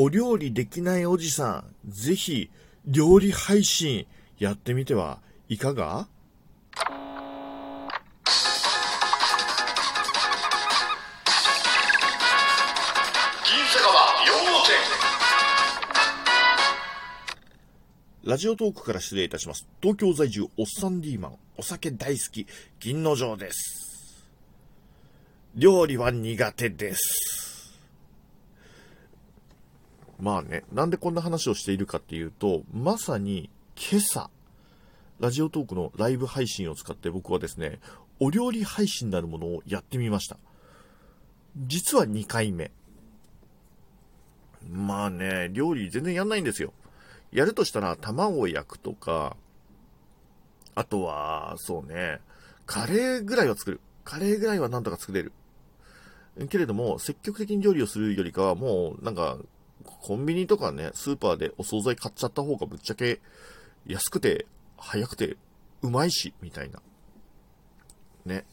お料理できないおじさん、ぜひ、料理配信やってみてはいかが？ラジオトークから失礼いたします。東京在住おっさんリーマン、お酒大好き、銀の城です。料理は苦手です。まあね、なんでこんな話をしているかっていうと、まさに今朝、ラジオトークのライブ配信を使って僕はですね、お料理配信なるものをやってみました。実は2回目。まあね、料理全然やんないんですよ。やるとしたら卵を焼くとか、あとは、そうね、カレーぐらいは作る。カレーぐらいはなんとか作れる。けれども、積極的に料理をするよりかは、もう、なんか、コンビニとかね、スーパーでお惣菜買っちゃった方がぶっちゃけ安くて、早くて、うまいし、みたいな。ね。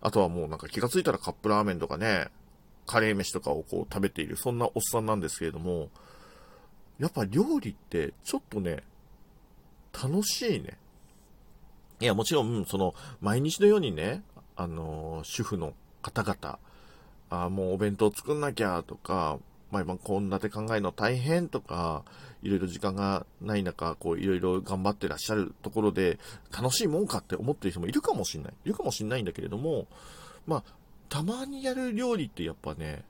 あとはもうなんか気がついたらカップラーメンとかね、カレー飯とかをこう食べている、そんなおっさんなんですけれども、やっぱ料理ってちょっとね、楽しいね。いや、もちろん、その、毎日のようにね、あのー主婦の方々、あもうお弁当作んなきゃとか、毎晩献立考えるの大変とか、いろいろ時間がない中、こういろいろ頑張ってらっしゃるところで、楽しいもんかって思ってる人もいるかもしんない。いるかもしんないんだけれども、まあ、たまにやる料理ってやっぱね、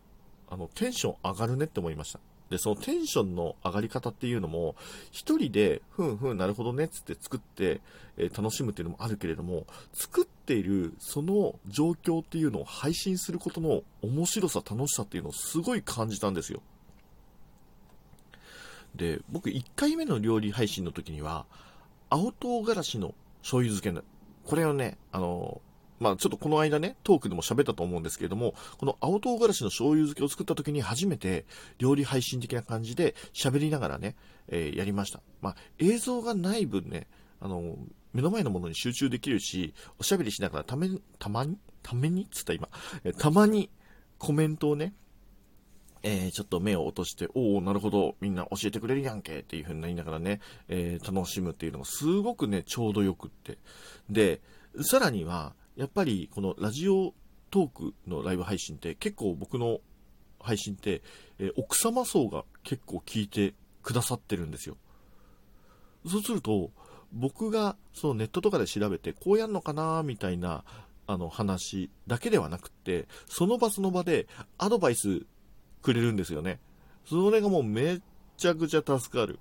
あの、テンション上がるねって思いました。で、そのテンションの上がり方っていうのも、一人で、ふんふん、なるほどね、つって作って、えー楽しむっていうのもあるけれども、作っているその状況っていうのを配信することの面白さ、楽しさっていうのをすごい感じたんですよ。で、僕1回目の料理配信の時には、青唐辛子の醤油漬けの、これをね、あの、まあちょっとこの間ね、トークでも喋ったと思うんですけれども、この青唐辛子の醤油漬けを作った時に初めて料理配信的な感じで喋りながらね、えーやりました。まあ映像がない分ね、あの、目の前のものに集中できるし、おしゃべりしながらため、たまにためにつった今、えたまにコメントをね、えーちょっと目を落として、おおなるほど、みんな教えてくれるやんけっていう風になりながらね、えー楽しむっていうのがすごくね、ちょうどよくって。で、さらには、やっぱりこのラジオトークのライブ配信って結構僕の配信って、え奥様層が結構聞いてくださってるんですよ。そうすると、僕がそのネットとかで調べてこうやんのかなみたいなあの話だけではなくって、その場その場でアドバイスくれるんですよね。それがもうめちゃくちゃ助かる。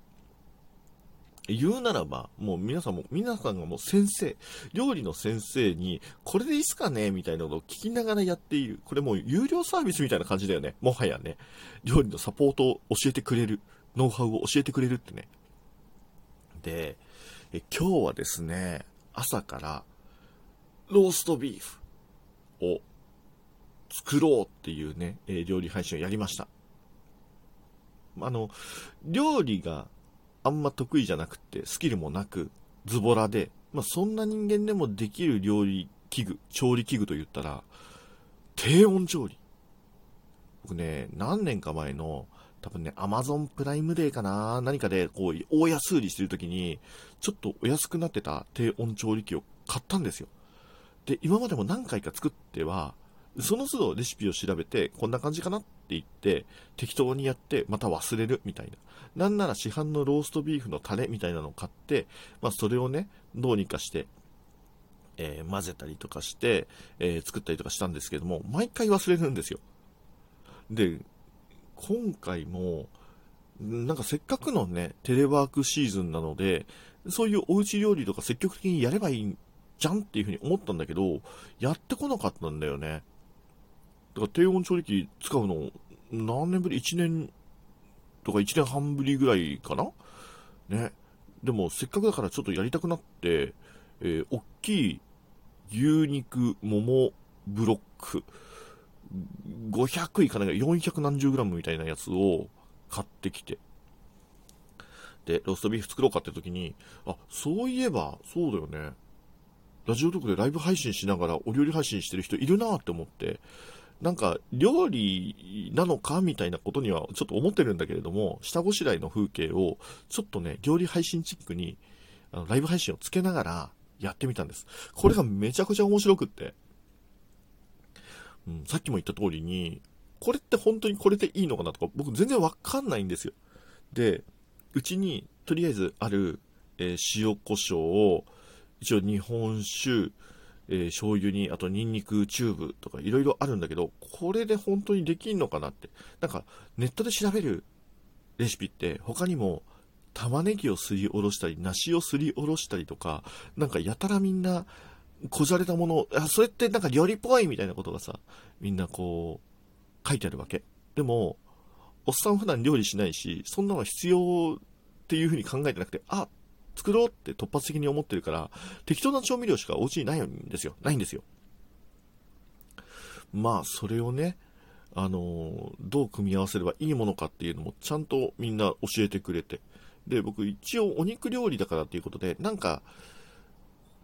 言うならば、もう皆さんも、皆さんがもう先生、料理の先生に、これでいいっすかねみたいなのを聞きながらやっている。これもう有料サービスみたいな感じだよね。もはやね。料理のサポートを教えてくれる。ノウハウを教えてくれるってね。で、え今日はですね、朝から、ローストビーフを作ろうっていうね、え料理配信をやりました。あの、料理があんま得意じゃなくて、スキルもなく、ズボラで、まあ、そんな人間でもできる料理器具、調理器具と言ったら、低温調理。僕ね、何年か前の、多分ね、アマゾンプライムデーかな何かで、こう、大安売りしてる時に、ちょっとお安くなってた低温調理器を買ったんですよ。で、今までも何回か作っては、その都度レシピを調べて、こんな感じかなって言って、適当にやって、また忘れるみたいな。なんなら市販のローストビーフのタレみたいなのを買って、まあそれをね、どうにかして、えー混ぜたりとかして、えー作ったりとかしたんですけども、毎回忘れるんですよ。で、今回も、なんかせっかくのね、テレワークシーズンなので、そういうおうち料理とか積極的にやればいいじゃんっていうふうに思ったんだけど、やってこなかったんだよね。だから低温調理器使うの、何年ぶり ?1 年とか1年半ぶりぐらいかな？ね。でもせっかくだからちょっとやりたくなって、えー、大きい牛肉、桃、ブロック、500いかないが400何十グラムみたいなやつを買ってきて、で、ローストビーフ作ろうかって時に、あ、そういえば、そうだよね。ラジオトークでライブ配信しながらお料理配信してる人いるなって思って、なんか料理なのかみたいなことにはちょっと思ってるんだけれども、下ごしらえの風景をちょっとね、料理配信チックにあのライブ配信をつけながらやってみたんです。これがめちゃくちゃ面白くって。うん、さっきも言った通りに、これって本当にこれでいいのかなとか、僕全然わかんないんですよ。で、うちにとりあえずある、えー、塩コショウを、一応日本酒、えー、醤油に、あとニンニクチューブとかいろいろあるんだけど、これで本当にできんのかなって。なんか、ネットで調べるレシピって他にも、玉ねぎをすりおろしたり、梨をすりおろしたりとか、なんかやたらみんな、こじゃれたもの、あ、それってなんか料理っぽいみたいなことがさ、みんなこう、書いてあるわけ。でも、おっさん普段料理しないし、そんなの必要っていう風に考えてなくて、あ、作ろうって突発的に思ってるから、適当な調味料しかお家にないんですよ。ないんですよ。まあ、それをね、あのどう組み合わせればいいものかっていうのもちゃんとみんな教えてくれて。で、僕一応お肉料理だからっていうことで、なんか、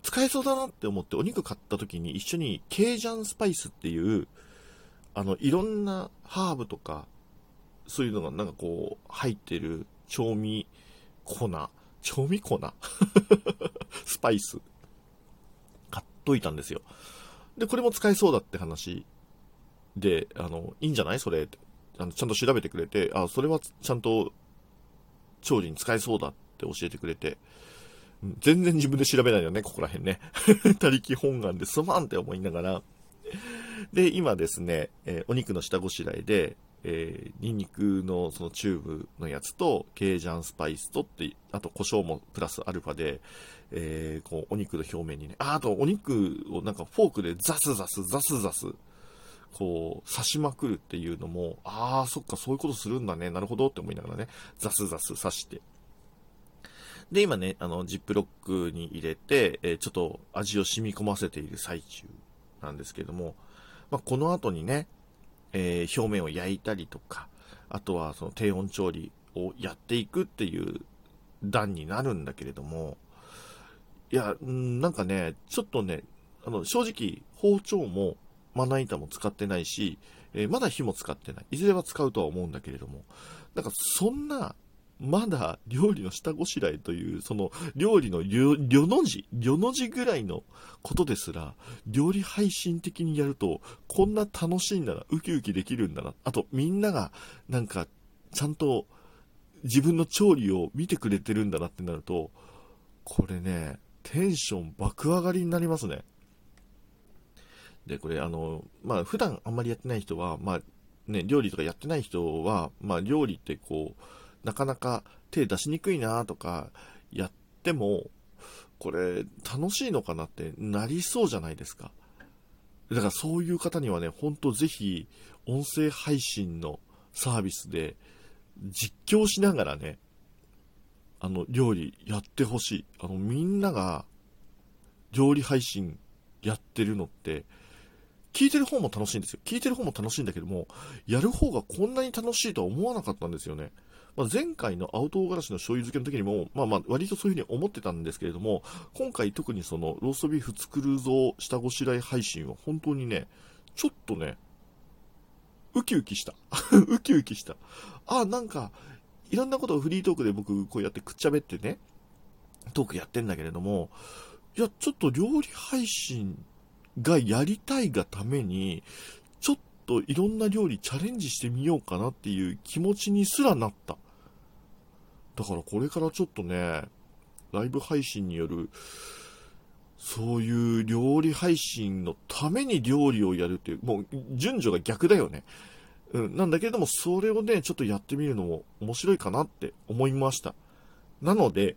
使えそうだなって思ってお肉買った時に一緒にケージャンスパイスっていう、あの、いろんなハーブとか、そういうのがなんかこう、入ってる調味粉調味粉？スパイス。買っといたんですよ。で、これも使えそうだって話で、あの、いいんじゃない？それ。あの、ちゃんと調べてくれて、あ、それはちゃんと調理に使えそうだって教えてくれて、全然自分で調べないよね、ここら辺ね。他力本願ですまんって思いながら。で、今ですね、え、お肉の下ごしらえで、えー、ニンニクのそのチューブのやつと、ケージャンスパイスとって、あと胡椒もプラスアルファで、えー、こう、お肉の表面にね、あ、あとお肉をなんかフォークでザスザス、ザスザス、こう、刺しまくるっていうのも、ああ、そっか、そういうことするんだね、なるほどって思いながらね、ザスザス刺して。で、今ね、あの、ジップロックに入れて、えー、ちょっと味を染み込ませている最中なんですけども、まあ、この後にね、えー、表面を焼いたりとか、あとはその低温調理をやっていくっていう段になるんだけれども、いや、なんかね、ちょっとね、あの、正直、包丁もまな板も使ってないし、えー、まだ火も使ってない。いずれは使うとは思うんだけれども、なんかそんなまだ料理の下ごしらえという、その料理の旅の字、旅の字ぐらいのことですら、料理配信的にやると、こんな楽しいんだな、ウキウキできるんだな。あと、みんなが、なんか、ちゃんと自分の調理を見てくれてるんだなってなると、これね、テンション爆上がりになりますね。で、これあの、まあ普段あんまりやってない人は、まあね、料理とかやってない人は、まあ料理ってこう、なかなか手出しにくいなとかやっても、これ楽しいのかなってなりそうじゃないですか。だからそういう方にはね、ほんとぜひ音声配信のサービスで実況しながらね、あの料理やってほしい。あのみんなが料理配信やってるのって聞いてる方も楽しいんですよ。聞いてる方も楽しいんだけども、やる方がこんなに楽しいとは思わなかったんですよね。まあ、前回の青唐辛子の醤油漬けの時にも、まあまあ、割とそういうふうに思ってたんですけれども、今回特にその、ローストビーフ作るぞ、下ごしらえ配信は本当にね、ちょっとね、ウキウキした。ウキウキした。あ、なんか、いろんなことをフリートークで僕こうやってくっちゃべってね、トークやってんだけれども、いや、ちょっと料理配信がやりたいがために、ちょっといろんな料理チャレンジしてみようかなっていう気持ちにすらなった。だからこれからちょっとね、ライブ配信による、そういう料理配信のために料理をやるっていう、もう順序が逆だよね。うん、なんだけれども、それをね、ちょっとやってみるのも面白いかなって思いました。なので、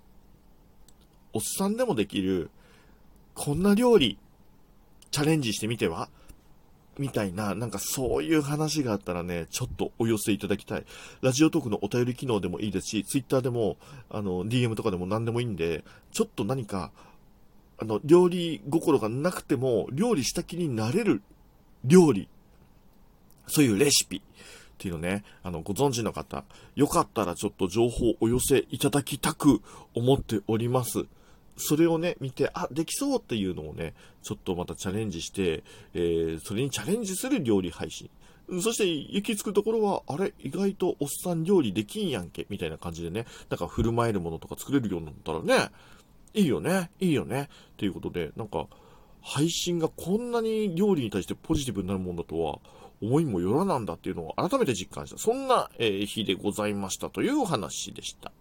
おっさんでもできる、こんな料理、チャレンジしてみては？みたいな、なんかそういう話があったらね、ちょっとお寄せいただきたい。ラジオトークのお便り機能でもいいですし、ツイッターでも、あの、DM とかでも何でもいいんで、ちょっと何か、あの、料理心がなくても、料理した気になれる料理、そういうレシピっていうのね、あの、ご存知の方、よかったらちょっと情報をお寄せいただきたく思っております。それをね、見て、あ、できそうっていうのをね、ちょっとまたチャレンジして、えー、それにチャレンジする料理配信。そして、行き着くところは、あれ、意外とおっさん料理できんやんけ、みたいな感じでね、なんか振る舞えるものとか作れるようになったらね、いいよね、いいよね、っていうことで、なんか、配信がこんなに料理に対してポジティブになるもんだとは、思いもよらなんだっていうのを改めて実感した。そんな、えー日でございましたというお話でした。